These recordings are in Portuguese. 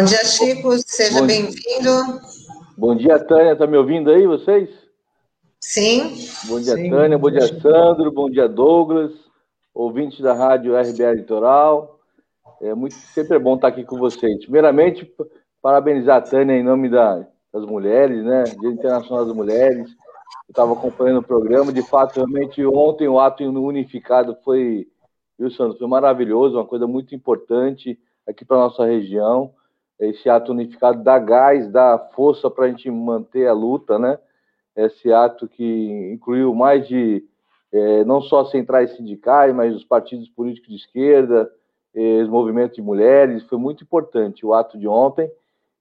Bom dia, Chico. Seja bem-vindo. Bom dia, Tânia. Está me ouvindo aí, vocês? Sim. Bom dia, Sim. Tânia. Bom dia, Sandro. Bom dia, Douglas. Ouvintes da Rádio RBA Litoral. É muito, sempre é bom estar aqui com vocês. Primeiramente, parabenizar a Tânia em nome da, das mulheres, né? Dia Internacional das Mulheres. Eu estava acompanhando o programa. De fato, realmente, ontem o ato unificado foi, viu, Sandro? Foi maravilhoso, uma coisa muito importante aqui para a nossa região. Esse ato unificado dá gás, dá força para a gente manter a luta, né? Esse ato que incluiu mais de, é, não só centrais sindicais, mas os partidos políticos de esquerda, os movimentos de mulheres, foi muito importante o ato de ontem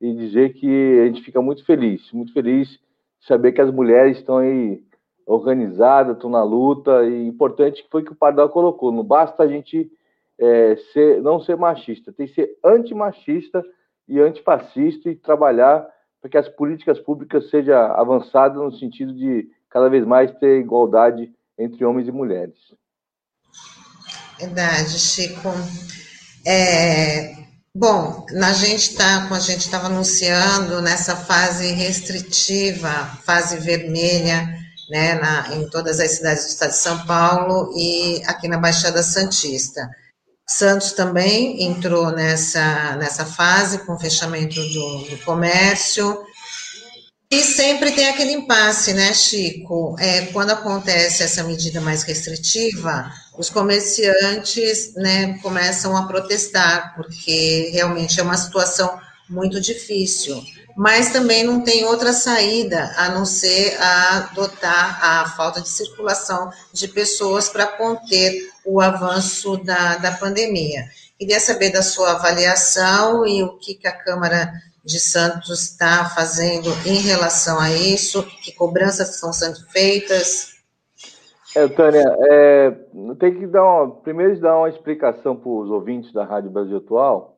e dizer que a gente fica muito feliz, muito feliz de saber que as mulheres estão aí organizadas, estão na luta, e importante foi que o Pardal colocou, não basta a gente é, ser, não ser machista, tem que ser antimachista e antifascista e trabalhar para que as políticas públicas sejam avançadas no sentido de cada vez mais ter igualdade entre homens e mulheres. Verdade, Chico. É, bom, a gente está, como a gente estava anunciando, nessa fase restritiva, fase vermelha, né, na, em todas as cidades do estado de São Paulo e aqui na Baixada Santista. Santos também entrou nessa, nessa fase com o fechamento do, do comércio. E sempre tem aquele impasse, né, Chico? É, quando acontece essa medida mais restritiva, os comerciantes né, começam a protestar, porque realmente é uma situação muito difícil. Mas também não tem outra saída a não ser adotar a falta de circulação de pessoas para conter o avanço da, da pandemia. Queria saber da sua avaliação e o que, que a Câmara de Santos está fazendo em relação a isso, que cobranças estão sendo feitas. É, Tânia, é, tem que dar uma, primeiro dar uma explicação para os ouvintes da Rádio Brasil Atual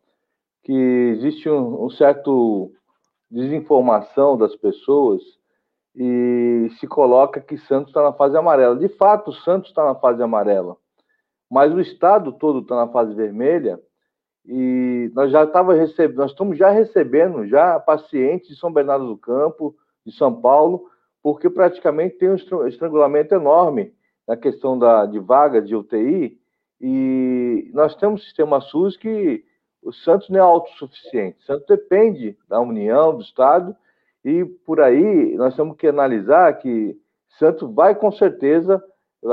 que existe um, um certo desinformação das pessoas e se coloca que Santos está na fase amarela. De fato, Santos está na fase amarela, mas o estado todo está na fase vermelha e nós já estava recebendo, nós estamos já recebendo já pacientes de São Bernardo do Campo, de São Paulo, porque praticamente tem um estrangulamento enorme na questão da, de vagas de UTI e nós temos um sistema SUS que o Santos não é autossuficiente. O Santos depende da União, do Estado, e por aí nós temos que analisar que Santos vai com certeza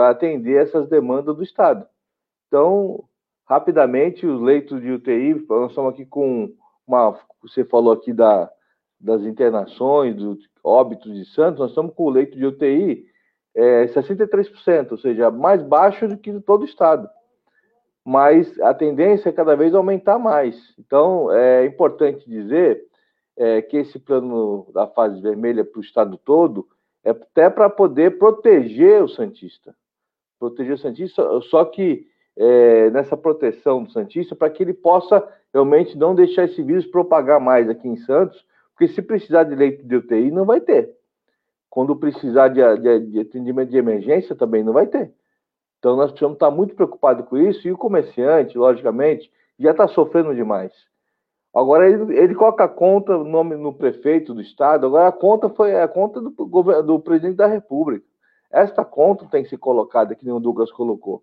atender essas demandas do Estado. Então, rapidamente, os leitos de UTI, nós estamos aqui com uma. Você falou aqui da, das internações, do óbitos de Santos, nós estamos com o leito de UTI é, 63%, ou seja, mais baixo do que todo o Estado mas a tendência é cada vez aumentar mais. Então, é importante dizer é, que esse plano da fase vermelha para o estado todo é até para poder proteger o Santista. Proteger o Santista, só que é, nessa proteção do Santista, para que ele possa realmente não deixar esse vírus propagar mais aqui em Santos, porque se precisar de leito de UTI, não vai ter. Quando precisar de, de, de atendimento de emergência, também não vai ter. Então, nós precisamos estar muito preocupados com isso, e o comerciante, logicamente, já está sofrendo demais. Agora, ele, ele coloca a conta no nome no prefeito do estado, agora a conta foi a conta do, do presidente da República. Esta conta tem que ser colocada, que nem o Douglas colocou.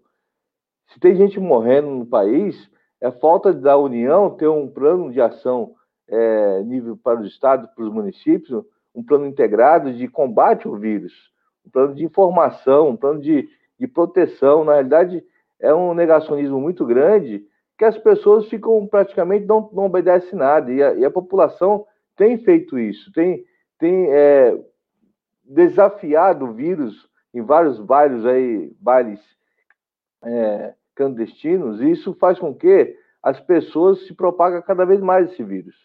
Se tem gente morrendo no país, é falta da União ter um plano de ação é, nível para os estados, para os municípios, um plano integrado de combate ao vírus, um plano de informação, um plano de de proteção. Na realidade, é um negacionismo muito grande que as pessoas ficam praticamente não, não obedecem nada. E a, e a população tem feito isso, tem, tem é, desafiado o vírus em vários bailes aí, bailes é, clandestinos, e isso faz com que as pessoas se propagam cada vez mais esse vírus.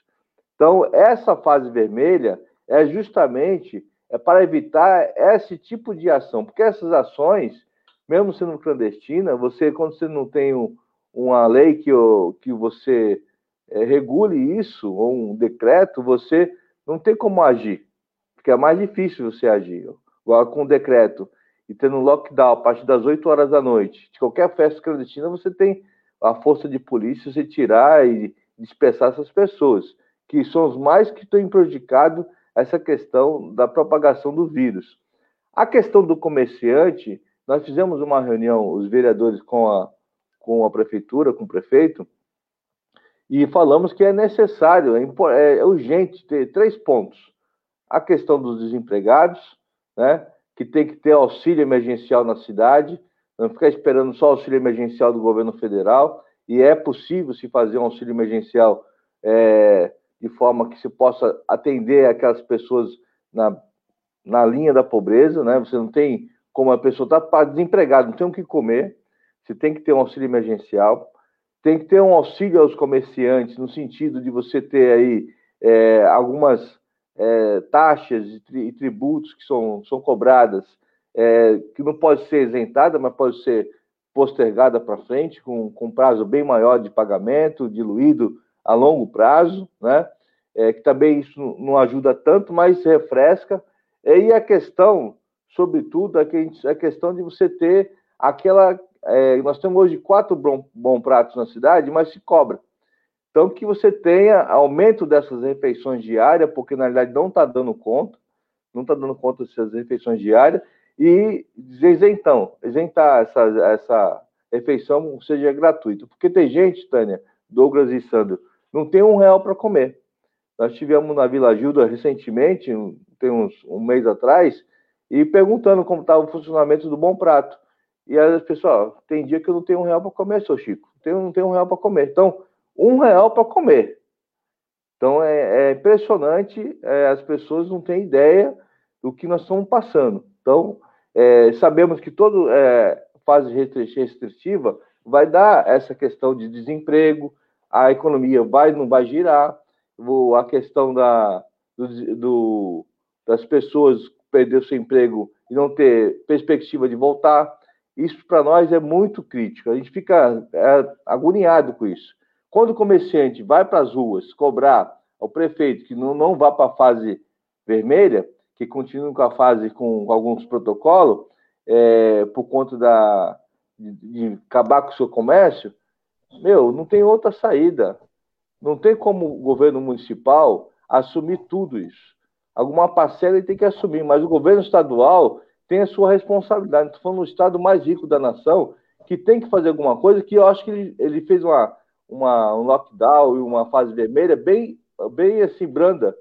Então, essa fase vermelha é justamente é para evitar esse tipo de ação, porque essas ações mesmo sendo clandestina, você, quando você não tem um, uma lei que, que você é, regule isso, ou um decreto, você não tem como agir, porque é mais difícil você agir. Agora, com o decreto e tendo um lockdown a partir das 8 horas da noite, de qualquer festa clandestina, você tem a força de polícia, você tirar e dispersar essas pessoas, que são os mais que têm prejudicado essa questão da propagação do vírus. A questão do comerciante, nós fizemos uma reunião, os vereadores com a, com a prefeitura, com o prefeito, e falamos que é necessário, é, é, urgente ter três pontos. A questão dos desempregados, né, que tem que ter auxílio emergencial na cidade, não ficar esperando só auxílio emergencial do governo federal, e é possível se fazer um auxílio emergencial é, de forma que se possa atender aquelas pessoas na, na linha da pobreza, né? Você não tem como a pessoa está desempregada, não tem o que comer, você tem que ter um auxílio emergencial, tem que ter um auxílio aos comerciantes, no sentido de você ter aí é, algumas é, taxas e tributos que são, são cobradas, é, que não pode ser isentada, mas pode ser postergada para frente, com, com prazo bem maior de pagamento, diluído a longo prazo, né? É, que também isso não ajuda tanto, mas refresca. E a questão, sobretudo, é a questão de você ter aquela. É, nós temos hoje quatro bom, bom pratos na cidade, mas se cobra. Então, que você tenha aumento dessas refeições diárias, porque na realidade não está dando conta, não está dando conta dessas refeições diárias, e isentão, isentar essa, essa refeição seja gratuita. Porque tem gente, Tânia, Douglas e Sandro, não tem um real para comer. Nós tivemos na Vila Gilda recentemente, tem uns um mês atrás, e perguntando como estava o funcionamento do Bom Prato. E as pessoas, tem dia que eu não tenho um real para comer, seu Chico. Tenho, não tenho um real para comer. Então, um real para comer. Então, é, é impressionante, é, as pessoas não têm ideia do que nós estamos passando. Então, é, sabemos que toda é, fase restritiva vai dar essa questão de desemprego, a economia vai não vai girar, a questão da, do, do, das pessoas perder seu emprego e não ter perspectiva de voltar, isso para nós é muito crítico. A gente fica é, agoniado com isso. Quando o comerciante vai para as ruas cobrar ao prefeito que não, não vá para a fase vermelha, que continue com a fase com alguns protocolos, é, por conta da, de, de acabar com o seu comércio, meu, não tem outra saída. Não tem como o governo municipal assumir tudo isso. Alguma parcela ele tem que assumir, mas o governo estadual tem a sua responsabilidade. Estou falando do estado mais rico da nação, que tem que fazer alguma coisa, que eu acho que ele, ele fez uma, uma, um lockdown e uma fase vermelha bem, bem assim, branda.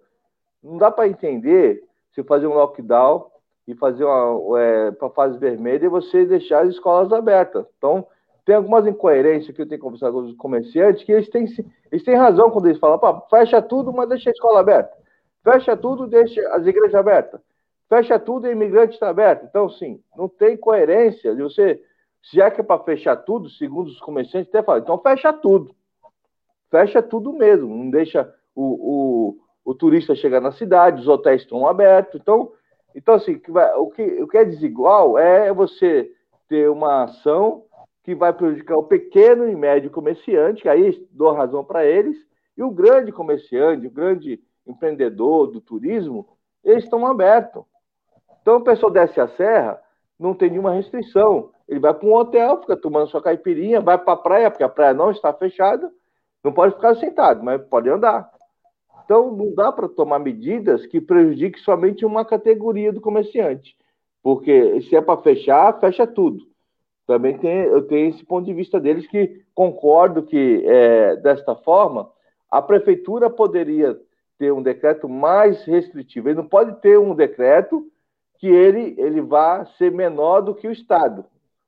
Não dá para entender se fazer um lockdown e fazer uma é, para fase vermelha e você deixar as escolas abertas. Então, tem algumas incoerências que eu tenho conversado com os comerciantes que eles têm, eles têm razão quando eles falam, fecha tudo, mas deixa a escola aberta. Fecha tudo, deixa as igrejas abertas. Fecha tudo e imigrante está aberto. Então, sim, não tem coerência de você, se é que é para fechar tudo, segundo os comerciantes, até falam, então fecha tudo. Fecha tudo mesmo, não deixa o, o, o turista chegar na cidade, os hotéis estão abertos. Então, então assim, o que, o que é desigual é você ter uma ação que vai prejudicar o pequeno e médio comerciante, que aí dou razão para eles, e o grande comerciante, o grande empreendedor do turismo, eles estão abertos. Então, a pessoa desce a serra, não tem nenhuma restrição. Ele vai para um hotel, fica tomando sua caipirinha, vai para a praia, porque a praia não está fechada, não pode ficar sentado, mas pode andar. Então, não dá para tomar medidas que prejudiquem somente uma categoria do comerciante. Porque se é para fechar, fecha tudo. Também tem, eu tenho esse ponto de vista deles que concordo que, é, desta forma, a prefeitura poderia ter um decreto mais restritivo. Ele não pode ter um decreto que ele, ele vá ser menor do que o Estado.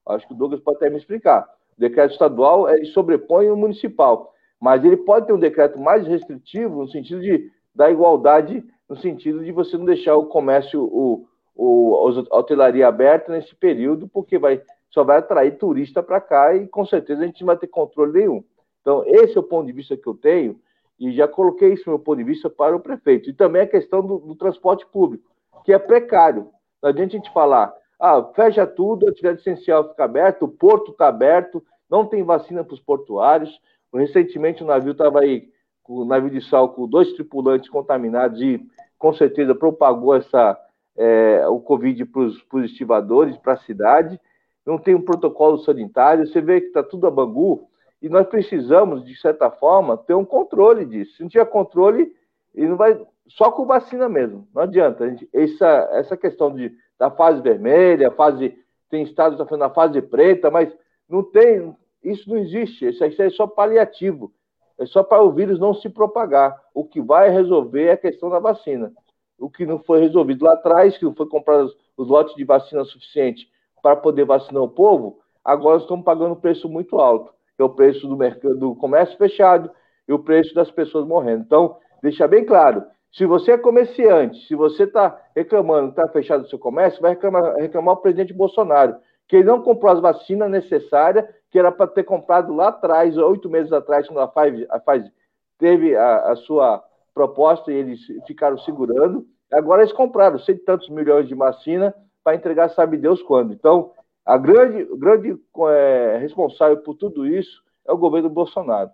Acho que o Douglas pode até me explicar. O decreto estadual ele sobrepõe o municipal mas ele pode ter um decreto mais restritivo no sentido de da igualdade, no sentido de você não deixar o comércio, o, o, a hotelaria aberta nesse período, porque vai, só vai atrair turista para cá e com certeza a gente não vai ter controle nenhum. Então, esse é o ponto de vista que eu tenho, e já coloquei isso meu ponto de vista para o prefeito. E também a questão do, do transporte público, que é precário. Não adianta a gente falar, ah, fecha tudo, a atividade essencial fica aberta, o porto está aberto, não tem vacina para os portuários, Recentemente o navio estava aí, o navio de sal com dois tripulantes contaminados e com certeza propagou essa, é, o Covid para os estivadores, para a cidade. Não tem um protocolo sanitário, você vê que está tudo a bangu, e nós precisamos, de certa forma, ter um controle disso. Se não tiver controle, e não vai só com vacina mesmo. Não adianta. Gente, essa, essa questão de, da fase vermelha, fase tem estados que estão fazendo a fase preta, mas não tem, isso não existe. Isso, é só paliativo. É só para o vírus não se propagar. O que vai resolver é a questão da vacina. O que não foi resolvido lá atrás, que não foi comprado os lotes de vacina suficiente para poder vacinar o povo, agora estamos pagando um preço muito alto, que é o preço do mercado, do comércio fechado e o preço das pessoas morrendo. Então, deixa bem claro, se você é comerciante, se você está reclamando está fechado o seu comércio, vai reclamar, reclamar o presidente Bolsonaro, que ele não comprou as vacinas necessárias, que era para ter comprado lá atrás, oito meses atrás, quando a Pfizer teve a, a, sua proposta e eles ficaram segurando. Agora eles compraram cento e tantos milhões de vacina para entregar, sabe Deus quando. Então, a grande, grande é, responsável por tudo isso é o governo Bolsonaro.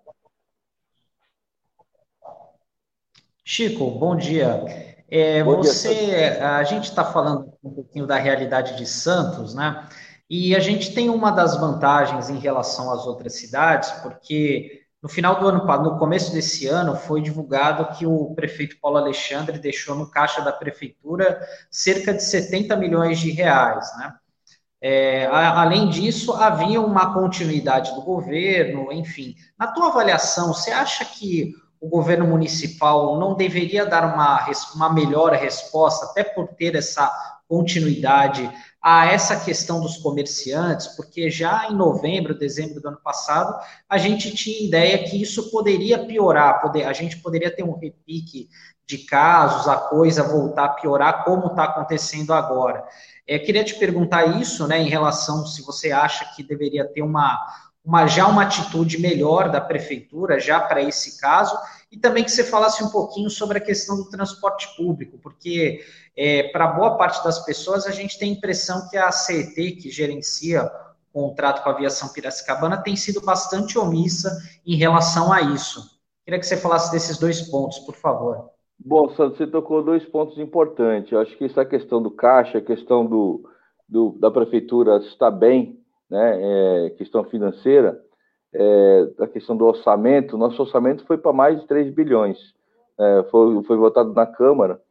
Chico, bom dia. É, bom você, dia, a gente está falando um pouquinho da realidade de Santos, né? E a gente tem uma das vantagens em relação às outras cidades, porque no final do ano, no começo desse ano, foi divulgado que o prefeito Paulo Alexandre deixou no caixa da prefeitura cerca de 70 milhões de reais, né? É, além disso, havia uma continuidade do governo, enfim. Na tua avaliação, você acha que o governo municipal não deveria dar uma, uma melhor resposta, até por ter essa continuidade a essa questão dos comerciantes, porque já em novembro, dezembro do ano passado, a gente tinha ideia que isso poderia piorar, poder, a gente poderia ter um repique de casos, a coisa voltar a piorar, como está acontecendo agora. É, queria te perguntar isso, né, em relação se você acha que deveria ter uma, uma, já uma atitude melhor da prefeitura, já para esse caso, e também que você falasse um pouquinho sobre a questão do transporte público, porque é, para boa parte das pessoas a gente tem a impressão que a CET, que gerencia o contrato com a aviação Piracicabana, tem sido bastante omissa em relação a isso. Queria que você falasse desses dois pontos, por favor. Bom, Sandro, você tocou dois pontos importantes. Eu acho que essa questão do caixa, a questão do, do da prefeitura está bem né, é, questão financeira, é, a questão do orçamento, nosso orçamento foi para mais de 3 bilhões, é, foi, foi votado na Câmara,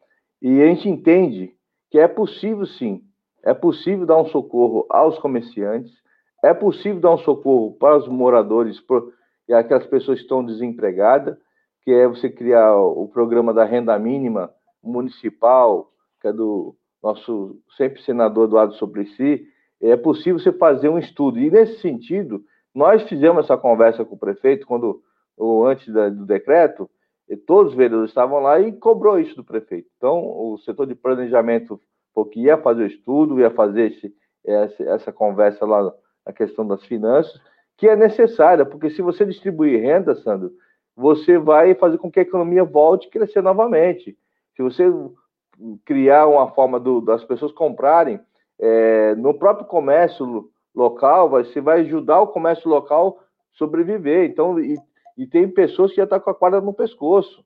e a gente entende que é possível sim, é possível dar um socorro aos comerciantes, é possível dar um socorro para os moradores por, e aquelas pessoas que estão desempregadas, que é você criar o programa da renda mínima municipal, que é do nosso sempre senador Eduardo Suplicy, é possível você fazer um estudo. E nesse sentido, nós fizemos essa conversa com o prefeito quando ou antes do decreto, todos os vereadores estavam lá e cobrou isso do prefeito. Então, o setor de planejamento porque ia fazer o estudo, ia fazer esse, essa, essa conversa lá na questão das finanças, que é necessária, porque se você distribuir renda, Sandro, você vai fazer com que a economia volte a crescer novamente. Se você criar uma forma do, das pessoas comprarem é, no próprio comércio local, você vai ajudar o comércio local sobreviver. Então, e, e tem pessoas que já estão tá com a corda no pescoço.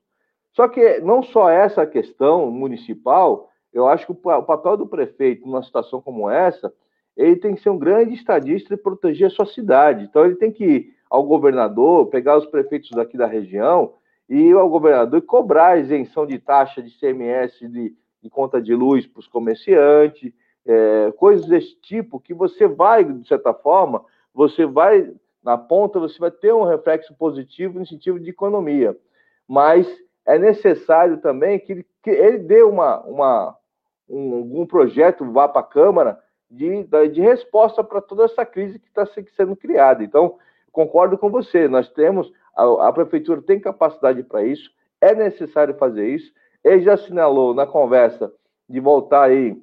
Só que não só essa questão municipal, eu acho que o, o papel do prefeito numa situação como essa, ele tem que ser um grande estadista e proteger a sua cidade. Então, ele tem que ir ao governador, pegar os prefeitos daqui da região e ir ao governador e cobrar a isenção de taxa de CMS de, de conta de luz para os comerciantes, é, coisas desse tipo, que você vai, de certa forma, você vai, na ponta, você vai ter um reflexo positivo no sentido de economia. Mas é necessário também que ele, que ele dê uma, uma, um, um projeto, vá para a Câmara, de, de resposta para toda essa crise que está sendo criada. Então, concordo com você, nós temos, a, a Prefeitura tem capacidade para isso, é necessário fazer isso. Ele já assinalou na conversa de voltar aí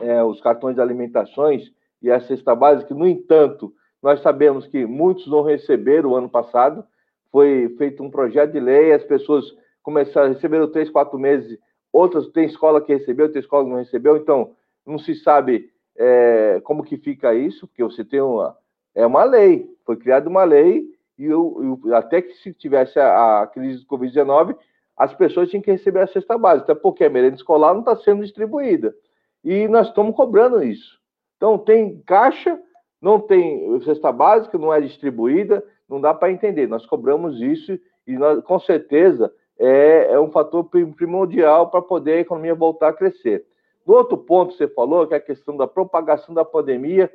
é, os cartões de alimentações e a cesta básica. No entanto, nós sabemos que muitos não receberam o ano passado. Foi feito um projeto de lei, as pessoas começaram, receberam três, quatro meses. Outras tem escola que recebeu, tem escola que não recebeu. Então, não se sabe é, como que fica isso, porque você tem uma é uma lei, foi criada uma lei e eu, eu, até que se tivesse a, a crise do Covid-19, as pessoas tinham que receber a cesta básica, até porque a merenda escolar não está sendo distribuída e nós estamos cobrando isso. Então, tem caixa, não tem cesta básica, não é distribuída, não dá para entender. Nós cobramos isso e, nós, com certeza, é, é um fator primordial para poder a economia voltar a crescer. Do outro ponto que você falou, que é a questão da propagação da pandemia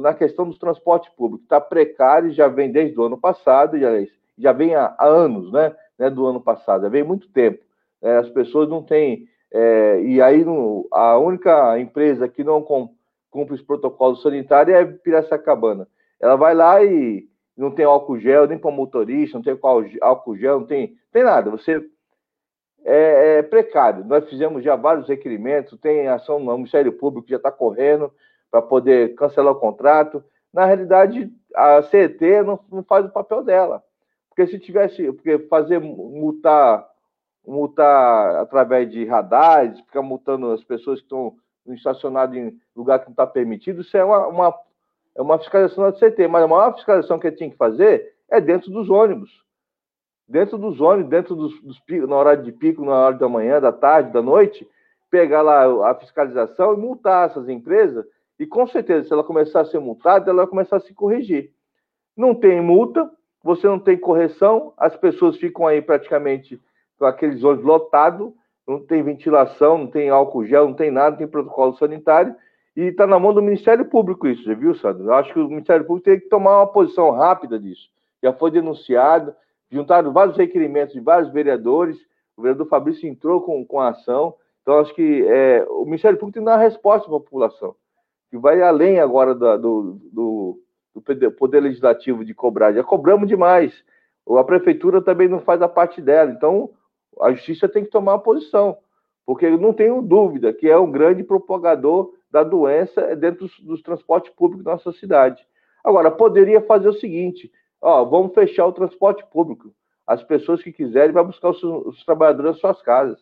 na questão do transporte público. Está precário, já vem desde o ano passado, já, já vem há, há anos, né, né, do ano passado, já vem muito tempo. É, as pessoas não têm. É, e aí, no, a única empresa que não cumpre os protocolos sanitários é Piracicabana. Ela vai lá e não tem álcool gel, nem para motorista, não tem álcool gel, não tem, tem nada. Você é, é, precário. Nós fizemos já vários requerimentos, tem ação no Ministério Público que já está correndo para poder cancelar o contrato. Na realidade, a CET não, não, faz o papel dela. Porque se tivesse, porque fazer multar, multar através de radares, ficar multando as pessoas que estão estacionadas em lugar que não está permitido, isso é uma, uma, é uma fiscalização da CT. Mas a maior fiscalização que tinha que fazer é dentro dos ônibus dentro dos ônibus, dentro dos, dos picos, na hora de pico, na hora da manhã, da tarde, da noite, pegar lá a fiscalização e multar essas empresas. E com certeza, se ela começar a ser multada, ela vai começar a se corrigir. Não tem multa, você não tem correção, as pessoas ficam aí praticamente com aqueles ônibus lotados, não tem ventilação, não tem álcool gel, não tem nada, não tem protocolo sanitário, e está na mão do Ministério Público isso, viu, Sandro? Eu acho que o Ministério Público tem que tomar uma posição rápida disso. Já foi denunciado, juntaram vários requerimentos de vários vereadores, o vereador Fabrício entrou com, com a ação, então acho que é, o Ministério Público tem que dar uma resposta para a população, que vai além agora do, do, do, Poder Legislativo de cobrar, já cobramos demais, a Prefeitura também não faz a parte dela, então a Justiça tem que tomar uma posição, porque eu não tenho dúvida que é um grande propagador da doença dentro dos, dos transportes públicos da nossa cidade. Agora, poderia fazer o seguinte, ó, vamos fechar o transporte público. As pessoas que quiserem vão buscar os, os trabalhadores nas suas casas.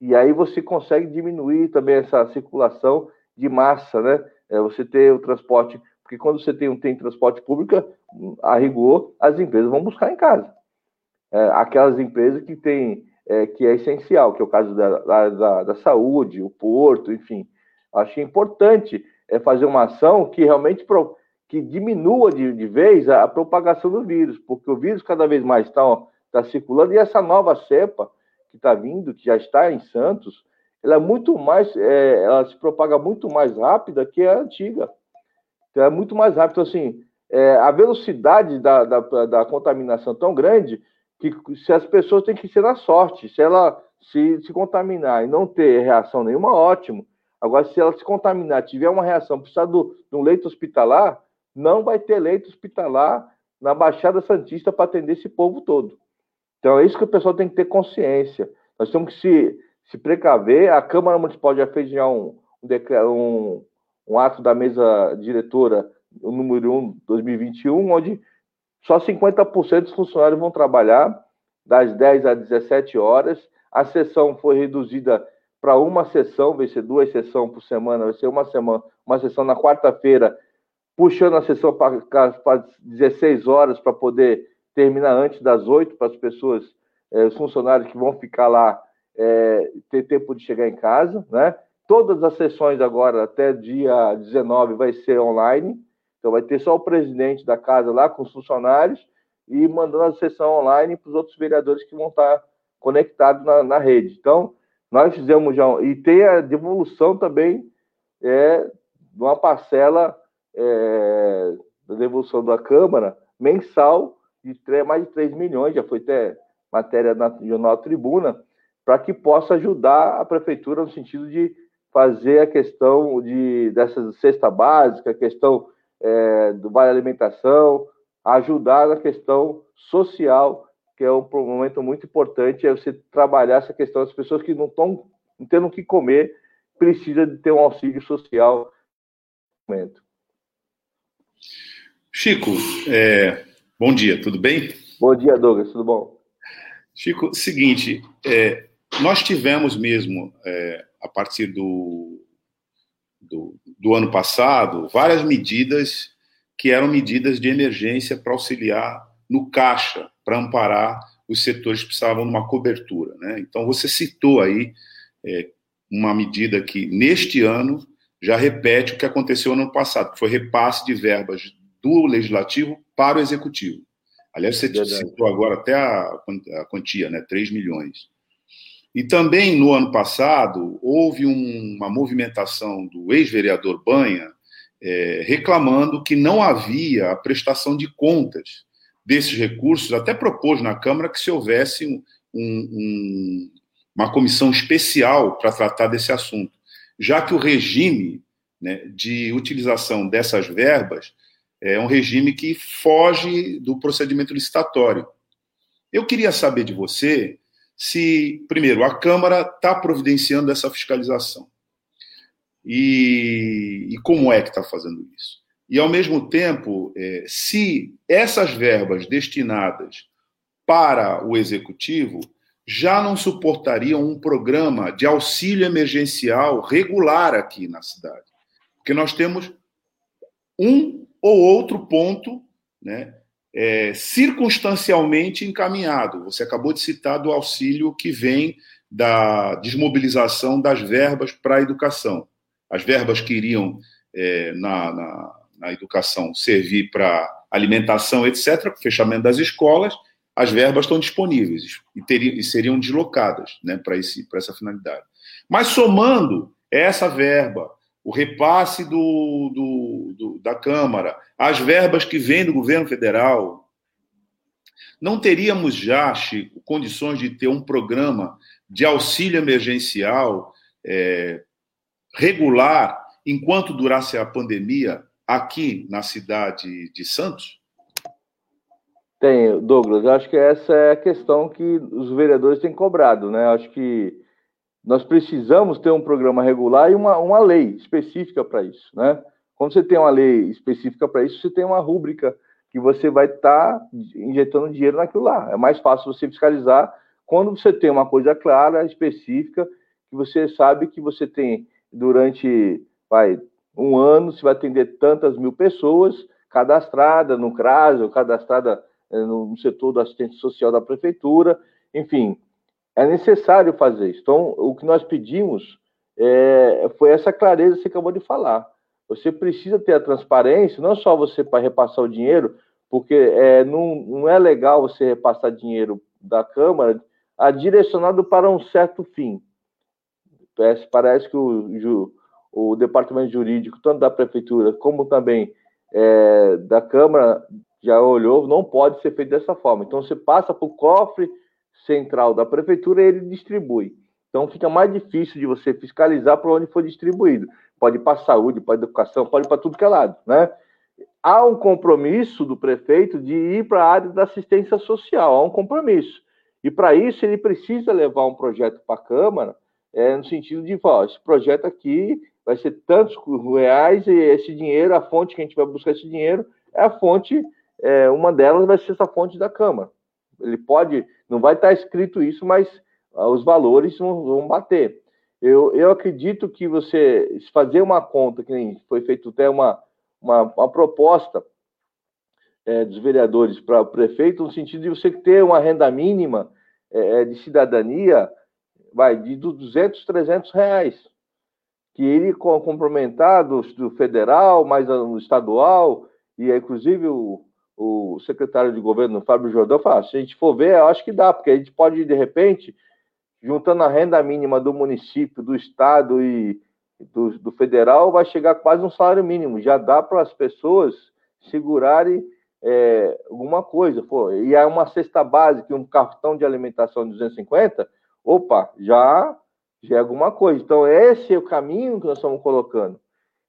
E aí você consegue diminuir também essa circulação de massa, né? É você ter o transporte, porque quando você tem, tem transporte público, a rigor, as empresas vão buscar em casa. É, aquelas empresas que têm, é, que é essencial, que é o caso da, da, da saúde, o porto, enfim. Acho importante é fazer uma ação que realmente pro, que diminua de, de vez a, a, propagação do vírus, porque o vírus cada vez mais está tá circulando e essa nova cepa que está vindo, que já está em Santos, ela é muito mais, é, ela se propaga muito mais rápida que a antiga. Então, é muito mais rápido. Então, assim, é, a velocidade da, da, da, contaminação tão grande que se as pessoas têm que ser na sorte. Se ela se, se contaminar e não ter reação nenhuma, ótimo. Agora, se ela se contaminar, tiver uma reação, precisar do, de um leito hospitalar, não vai ter leito hospitalar na Baixada Santista para atender esse povo todo. Então, é isso que o pessoal tem que ter consciência. Nós temos que se, se precaver. A Câmara Municipal já fez já um, um, um ato da mesa diretora, o número 1 2021, onde só 50% dos funcionários vão trabalhar das 10 às 17 horas. A sessão foi reduzida para uma sessão, vai ser duas sessões por semana, vai ser uma semana, uma sessão na quarta-feira puxando a sessão para 16 horas para poder terminar antes das 8 para as pessoas, é, os funcionários que vão ficar lá é, ter tempo de chegar em casa, né? Todas as sessões agora, até dia 19, vai ser online. Então, vai ter só o presidente da casa lá com os funcionários e mandando a sessão online para os outros vereadores que vão estar conectados na, na, rede. Então, nós fizemos já. E tem a devolução também é, de uma parcela é, da devolução da Câmara mensal de mais de 3 milhões, já foi até matéria na Jornal Tribuna, para que possa ajudar a prefeitura no sentido de fazer a questão de, dessa cesta básica, a questão é, do vale alimentação, ajudar na questão social, que é um momento muito importante, é você trabalhar essa questão das pessoas que não estão tendo o que comer, precisa de ter um auxílio social momento. Chico, é, bom dia, tudo bem? Bom dia, Douglas, tudo bom? Chico, seguinte, é, nós tivemos mesmo, é, a partir do, do, do, ano passado, várias medidas que eram medidas de emergência para auxiliar no caixa, para amparar os setores que precisavam de uma cobertura. Né? Então, você citou aí é, uma medida que, neste ano, já repete o que aconteceu no ano passado, que foi repasse de verbas do legislativo para o executivo. Aliás, você Verdade. citou agora até a, a quantia, né? 3 milhões. E também no ano passado houve um, uma movimentação do ex-vereador Banha é, reclamando que não havia a prestação de contas desses recursos, até propôs na Câmara que se houvesse um, um, uma comissão especial para tratar desse assunto, já que o regime né, de utilização dessas verbas é um regime que foge do procedimento licitatório. Eu queria saber de você se, primeiro, a Câmara está providenciando essa fiscalização. E, e como é que está fazendo isso? E, ao mesmo tempo, é, se essas verbas destinadas para o executivo já não suportariam um programa de auxílio emergencial regular aqui na cidade. Porque nós temos um ou outro ponto né, é, circunstancialmente encaminhado. Você acabou de citar do auxílio que vem da desmobilização das verbas para a educação. As verbas que iriam é, na, na, na educação servir para alimentação, etc., fechamento das escolas, as verbas estão disponíveis e, teriam, e seriam deslocadas né, para essa finalidade. Mas somando essa verba, o repasse do, do, do, da Câmara, as verbas que vêm do governo federal, não teríamos já, Chico, condições de ter um programa de auxílio emergencial é, regular enquanto durasse a pandemia aqui na cidade de Santos? Tem, Douglas. Acho que essa é a questão que os vereadores têm cobrado, né? Acho que nós precisamos ter um programa regular e uma, uma lei específica para isso, né? Quando você tem uma lei específica para isso, você tem uma rúbrica que você vai estar tá injetando dinheiro naquilo lá. É mais fácil você fiscalizar quando você tem uma coisa clara, específica, que você sabe que você tem durante vai, um ano, você vai atender tantas mil pessoas cadastradas no CRAS, ou cadastrada eh, no setor do assistente social da prefeitura, enfim, é necessário fazer isso. Então, o que nós pedimos é, foi essa clareza que você acabou de falar. Você precisa ter a transparência, não só você para repassar o dinheiro, porque é, não, não é legal você repassar dinheiro da Câmara a direcionado para um certo fim. Parece, parece que o, o departamento jurídico, tanto da Prefeitura como também é, da Câmara, já olhou, não pode ser feito dessa forma. Então, você passa para o cofre central da prefeitura ele distribui. Então fica mais difícil de você fiscalizar para onde foi distribuído. Pode para a saúde, para a educação, pode para tudo que é lado, né? Há um compromisso do prefeito de ir para a área da assistência social, há um compromisso. E para isso ele precisa levar um projeto para a Câmara, é, no sentido de, ó, esse projeto aqui vai ser tantos reais e esse dinheiro, a fonte que a gente vai buscar esse dinheiro é a fonte, é, uma delas vai ser essa fonte da Câmara. Ele pode, não vai estar escrito isso, mas ah, os valores vão, vão bater. Eu, eu acredito que você fazer uma conta, que nem foi feito até uma, uma, uma proposta é, dos vereadores para o prefeito, no sentido de você ter uma renda mínima é, de cidadania, vai de 200, 300 reais, que ele complementar do, do federal, mais no estadual, e inclusive o, o secretário de governo, Fábio Jordão, fala: se a gente for ver, eu acho que dá, porque a gente pode, de repente, juntando a renda mínima do município, do estado e do, do federal, vai chegar quase um salário mínimo. Já dá para as pessoas segurarem é, alguma coisa. Pô, e é uma cesta básica, um cartão de alimentação de 250, opa, já, já é alguma coisa. Então, esse é o caminho que nós estamos colocando.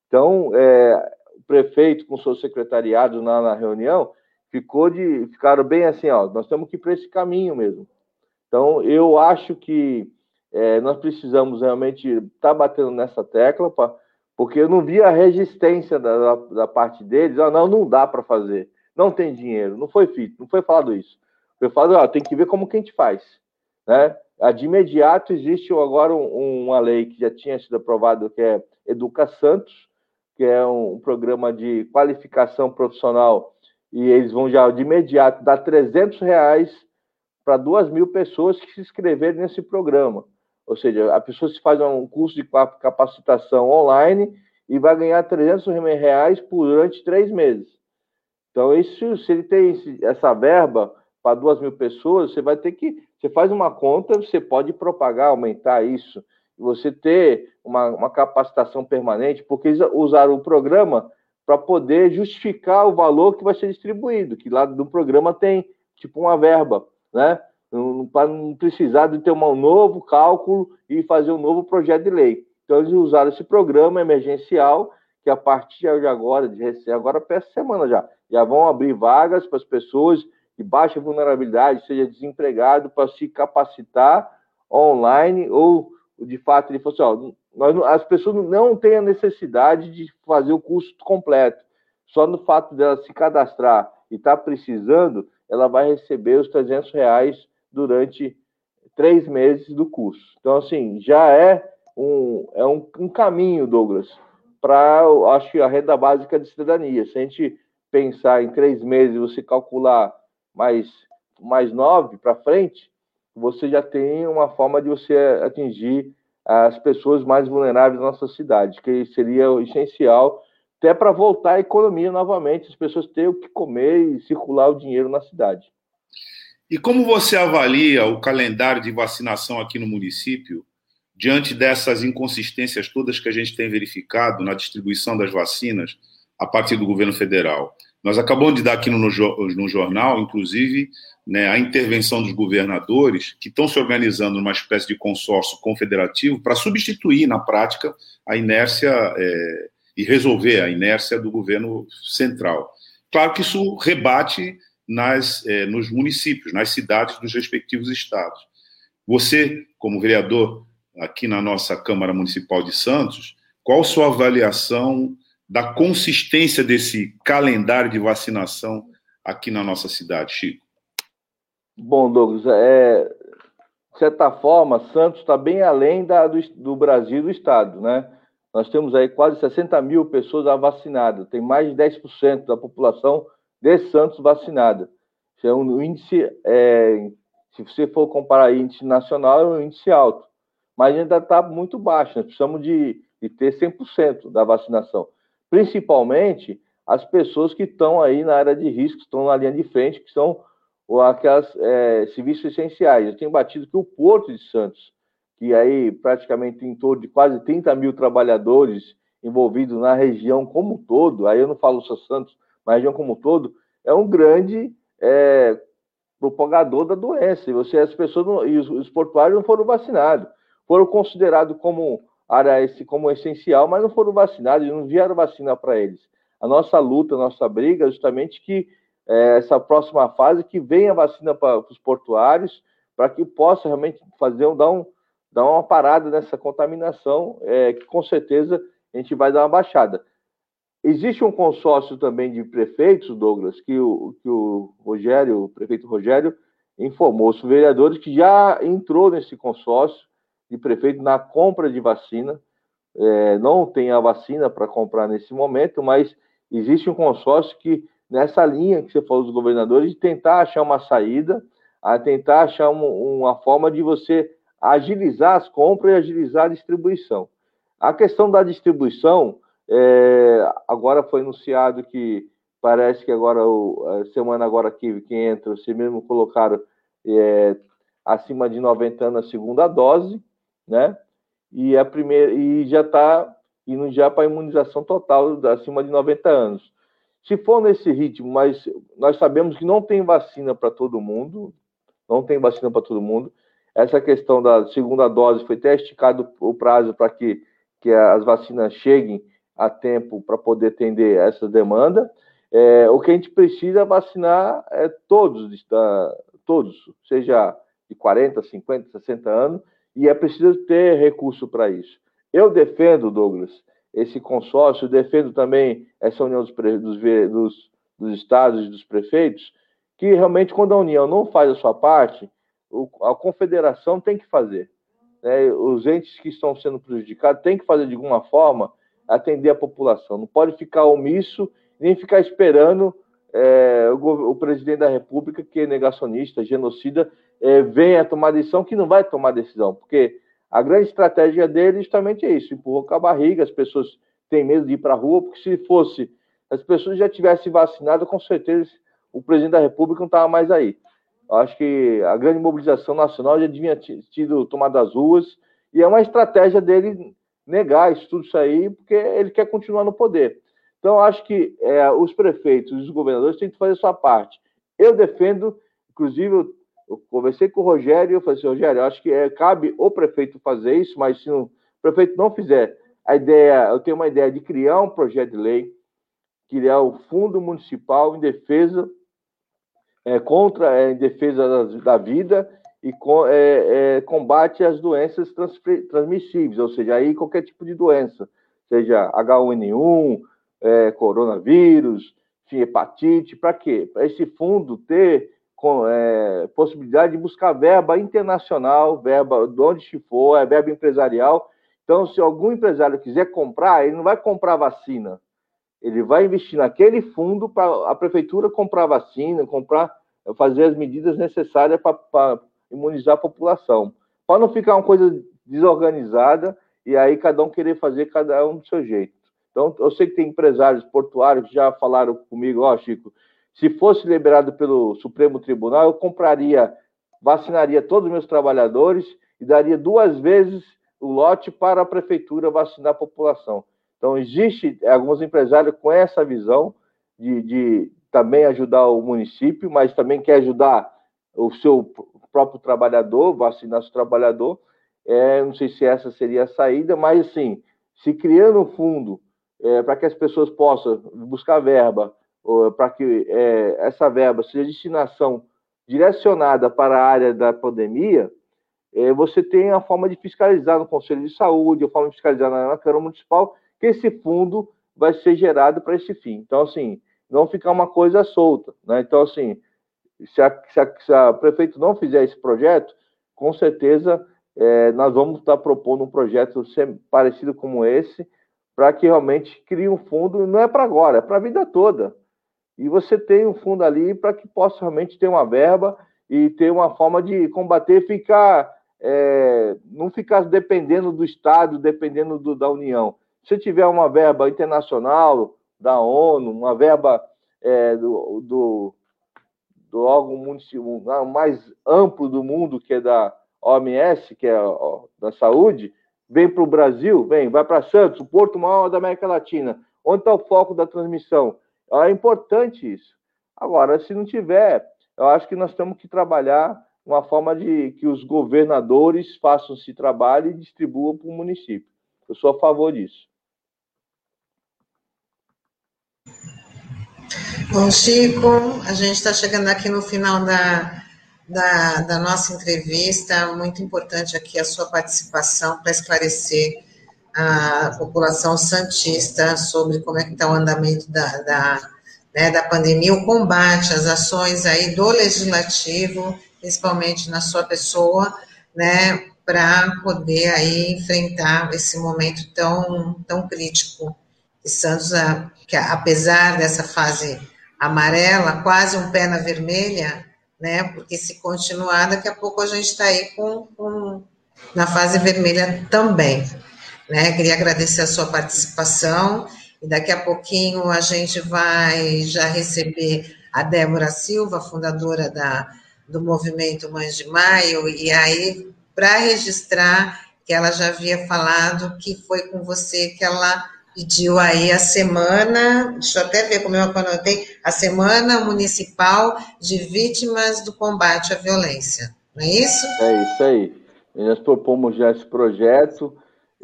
Então, é, o prefeito com seus secretariados na, na reunião ficou de ficaram bem assim, ó, nós temos que ir para esse caminho mesmo. Então, eu acho que é, nós precisamos realmente estar tá batendo nessa tecla, pra, porque eu não vi a resistência da, da, da parte deles, ah, não, não dá para fazer, não tem dinheiro, não foi feito, não foi falado isso. Foi falado, ó, tem que ver como que a gente faz, né? De imediato existe agora um, uma lei que já tinha sido aprovada, que é Educa Santos, que é um, um programa de qualificação profissional e eles vão já de imediato dar 300 reais para duas mil pessoas que se inscreverem nesse programa. Ou seja, a pessoa se faz um curso de capacitação online e vai ganhar 300 reais por, durante três meses. Então, isso, se ele tem essa verba para duas mil pessoas, você vai ter que. Você faz uma conta, você pode propagar, aumentar isso. Você ter uma, uma capacitação permanente, porque eles usaram o programa para poder justificar o valor que vai ser distribuído, que lá do programa tem tipo uma verba, né? Para não precisar de ter um novo cálculo e fazer um novo projeto de lei. Então, eles usaram esse programa emergencial, que a partir de agora, de agora essa semana já, já vão abrir vagas para as pessoas de baixa vulnerabilidade, seja desempregado, para se capacitar online ou, de fato, ele falou assim, ó, nós, as pessoas não têm a necessidade de fazer o curso completo. Só no fato dela se cadastrar e estar tá precisando, ela vai receber os 300 reais durante três meses do curso. Então, assim, já é um, é um, um caminho, Douglas, para, acho que, a renda básica de cidadania. Se a gente pensar em três meses, você calcular mais, mais nove para frente, você já tem uma forma de você atingir as pessoas mais vulneráveis da nossa cidade, que seria essencial até para voltar a economia novamente, as pessoas terem o que comer e circular o dinheiro na cidade. E como você avalia o calendário de vacinação aqui no município, diante dessas inconsistências todas que a gente tem verificado na distribuição das vacinas a partir do governo federal? Nós acabamos de dar aqui no, no jornal, inclusive, né, a intervenção dos governadores que estão se organizando numa espécie de consórcio confederativo para substituir, na prática, a inércia é, e resolver a inércia do governo central. Claro que isso rebate nas, é, nos municípios, nas cidades dos respectivos estados. Você, como vereador aqui na nossa Câmara Municipal de Santos, qual sua avaliação da consistência desse calendário de vacinação aqui na nossa cidade, Chico? Bom, Douglas, é, de certa forma, Santos está bem além da, do, do, Brasil e do Estado, né? Nós temos aí quase 60 mil pessoas vacinadas, tem mais de 10% da população de Santos vacinada. Isso é um índice, é, se você for comparar índice nacional, é um índice alto, mas ainda está muito baixo, nós precisamos de, de ter 100% da vacinação principalmente as pessoas que estão aí na área de risco, estão na linha de frente, que são aquelas é, serviços essenciais. Eu tenho batido que o Porto de Santos, que aí praticamente em torno de quase 30 mil trabalhadores envolvidos na região como um todo, aí eu não falo só Santos, mas a região como um todo, é um grande é, propagador da doença. E você, as pessoas não, e os, os portuários não foram vacinados, foram considerados como área esse como essencial, mas não foram vacinados, não vieram vacina para eles. A nossa luta, a nossa briga é justamente que é, essa próxima fase que venha a vacina para os portuários, para que possa realmente fazer um, dar, um, dar uma parada nessa contaminação, é, que com certeza a gente vai dar uma baixada. Existe um consórcio também de prefeitos, Douglas, que o, que o Rogério, o prefeito Rogério, informou os vereadores que já entrou nesse consórcio de prefeito na compra de vacina. É, não tem a vacina para comprar nesse momento, mas existe um consórcio que, nessa linha que você falou dos governadores, de tentar achar uma saída, a tentar achar um, uma forma de você agilizar as compras e agilizar a distribuição. A questão da distribuição, é, agora foi anunciado que parece que agora, a semana agora que, que entra, vocês mesmo colocaram é, acima de 90 anos a segunda dose, né? E a primeira e já está indo já para a imunização total acima de 90 anos. Se for nesse ritmo, mas nós sabemos que não tem vacina para todo mundo, não tem vacina para todo mundo. Essa questão da segunda dose foi até esticado o prazo para que, que as vacinas cheguem a tempo para poder atender essa demanda. É, o que a gente precisa é vacinar é todos, todos, seja de 40, 50, 60 anos, e é preciso ter recurso para isso. Eu defendo, Douglas, esse consórcio, defendo também essa união dos, dos, dos, dos estados e dos prefeitos, que realmente, quando a União não faz a sua parte, a confederação tem que fazer. Né? Os entes que estão sendo prejudicados têm que fazer de alguma forma atender a população. Não pode ficar omisso nem ficar esperando é, o, o, presidente da República, que é negacionista, genocida, é, venha tomar decisão que não vai tomar decisão, porque a grande estratégia dele justamente é isso, empurrou com a barriga, as pessoas têm medo de ir para a rua, porque se fosse Se as pessoas já tivessem vacinado, com certeza o presidente da República não estava mais aí. Eu acho que a grande mobilização nacional já tinha tido tomado as ruas, e é uma estratégia dele negar isso tudo isso aí, porque ele quer continuar no poder. Então, acho que é, os prefeitos os governadores têm que fazer a sua parte. Eu defendo, inclusive, eu, eu conversei com o Rogério e eu falei assim, Rogério, acho que é, cabe o prefeito fazer isso, mas se o prefeito não fizer, a ideia, eu tenho uma ideia de criar um projeto de lei, criar o Fundo Municipal em defesa é, contra, é, em defesa da, da vida e com, é, combate às doenças transmissíveis, ou seja, aí qualquer tipo de doença, seja H1N1, é, coronavírus, hepatite, para quê? Para esse fundo ter com, é, possibilidade de buscar verba internacional, verba de onde for, é verba empresarial. Então, se algum empresário quiser comprar, ele não vai comprar vacina, ele vai investir naquele fundo para a prefeitura comprar vacina, comprar, fazer as medidas necessárias para imunizar a população, para não ficar uma coisa desorganizada e aí cada um querer fazer cada um do seu jeito. Então, eu sei que tem empresários portuários que já falaram comigo, ó, oh, Chico, se fosse liberado pelo Supremo Tribunal, eu compraria, vacinaria todos os meus trabalhadores e daria duas vezes o lote para a prefeitura vacinar a população. Então, existe alguns empresários com essa visão de, de também ajudar o município, mas também quer ajudar o seu próprio trabalhador, vacinar seu trabalhador. É, não sei se essa seria a saída, mas assim, se criando um fundo é, para que as pessoas possam buscar verba, para que é, essa verba seja destinação direcionada para a área da pandemia, é, você tem a forma de fiscalizar no Conselho de Saúde, a forma de fiscalizar na, na Câmara Municipal, que esse fundo vai ser gerado para esse fim. Então, assim, não ficar uma coisa solta. Né? Então, assim, se a, se, a, se a prefeito não fizer esse projeto, com certeza é, nós vamos estar propondo um projeto parecido como esse, para que realmente crie um fundo, não é para agora, é para a vida toda. E você tem um fundo ali para que possa realmente ter uma verba e ter uma forma de combater, ficar, é, não ficar dependendo do Estado, dependendo do, da União. Se tiver uma verba internacional, da ONU, uma verba é, do, do, do órgão municipal mais amplo do mundo, que é da OMS, que é ó, da saúde, vem para o Brasil, vem, vai para Santos, o porto maior da América Latina. Onde está o foco da transmissão? É importante isso. Agora, se não tiver, eu acho que nós temos que trabalhar uma forma de que os governadores façam esse trabalho e distribuam para o município. Eu sou a favor disso. Bom, Chico, a gente está chegando aqui no final da, da, da, nossa entrevista. Muito importante aqui a sua participação para esclarecer a população santista sobre como é que está o andamento da, da, né, da pandemia, o combate, as ações aí do legislativo, principalmente na sua pessoa, né, para poder aí enfrentar esse momento tão, tão crítico. E Santos, que apesar dessa fase amarela, quase um pé na vermelha, né? Porque se continuar, daqui a pouco a gente está aí com, com, na fase vermelha também. Né? Queria agradecer a sua participação e daqui a pouquinho a gente vai já receber a Débora Silva, fundadora da, do movimento Mães de Maio, e aí, para registrar que ela já havia falado que foi com você que ela pediu aí a semana, deixa eu até ver como eu anotei, a Semana Municipal de Vítimas do Combate à Violência, não é isso? É isso aí. E nós propomos já esse projeto,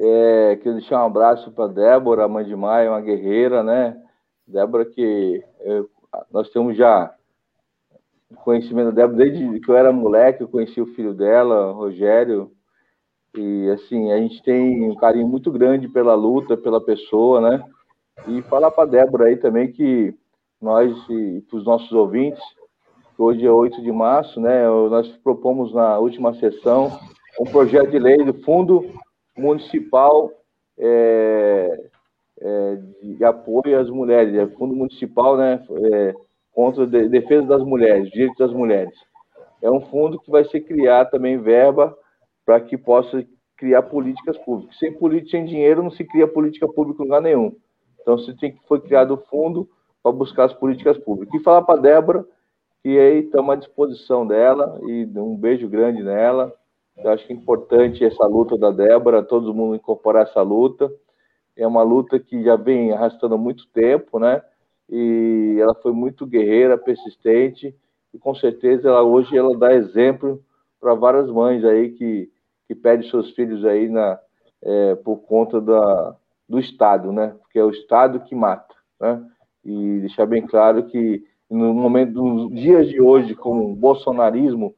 é, quero deixar um abraço para Débora, mãe de Maia, uma guerreira, né? Débora que eu, nós temos já conhecimento da Débora desde que eu era moleque, eu conheci o filho dela, Rogério, e assim, a gente tem um carinho muito grande pela luta, pela pessoa, né? E falar para Débora aí também que nós e para os nossos ouvintes, hoje é 8 de março, né? Nós propomos na última sessão um projeto de lei do Fundo Municipal é, é, de apoio às mulheres, é Fundo Municipal, né? É, contra a defesa das mulheres, direitos das mulheres. É um fundo que vai ser criado também verba para que possa criar políticas públicas. Sem política, sem dinheiro, não se cria política pública em lugar nenhum. Então, se tem que foi criado o fundo para buscar as políticas públicas. E falar para a Débora que aí estamos à disposição dela e um beijo grande nela. Eu acho que é importante essa luta da Débora, todo mundo incorporar essa luta. É uma luta que já vem arrastando há muito tempo, né? E ela foi muito guerreira, persistente, e com certeza ela hoje ela dá exemplo para várias mães aí que, que pedem seus filhos aí na, é, por conta da, do Estado, né? Porque é o Estado que mata, né? E deixar bem claro que no momento dos dias de hoje, com um bolsonarismo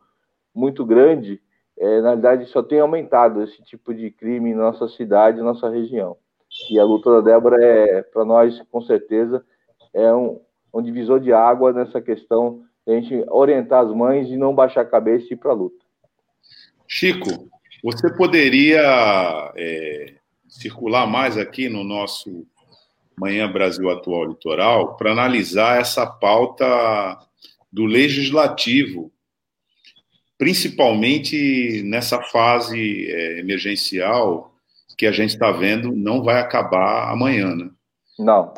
muito grande, é, na verdade só tem aumentado esse tipo de crime na nossa cidade, na nossa região. E a luta da Débora é, para nós, com certeza, é um, um divisor de água nessa questão de a gente orientar as mães e não baixar a cabeça e ir para a luta. Chico, você poderia é, circular mais aqui no nosso Manhã Brasil Atual Litoral para analisar essa pauta do legislativo, principalmente nessa fase é, emergencial que a gente está vendo não vai acabar amanhã, né? Não,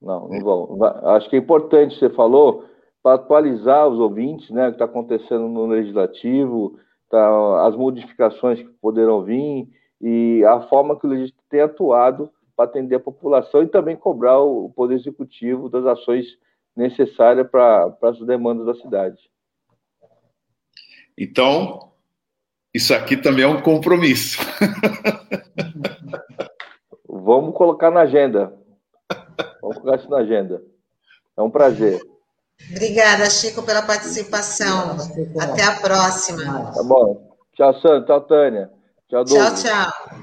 não, não vão. Acho que é importante, você falou, para atualizar os ouvintes, né, o que está acontecendo no legislativo, tá, as modificações que poderão vir e a forma que o legislativo tem atuado para atender a população e também cobrar o Poder Executivo das ações necessárias para as demandas da cidade. Então, isso aqui também é um compromisso. Vamos colocar na agenda. Vamos colocar isso na agenda. É um prazer. Obrigada, Chico, pela participação. Até a próxima. Tá bom. Tchau, Sandra. Tchau, Tânia. Tchau, Douglas. Tchau, tchau.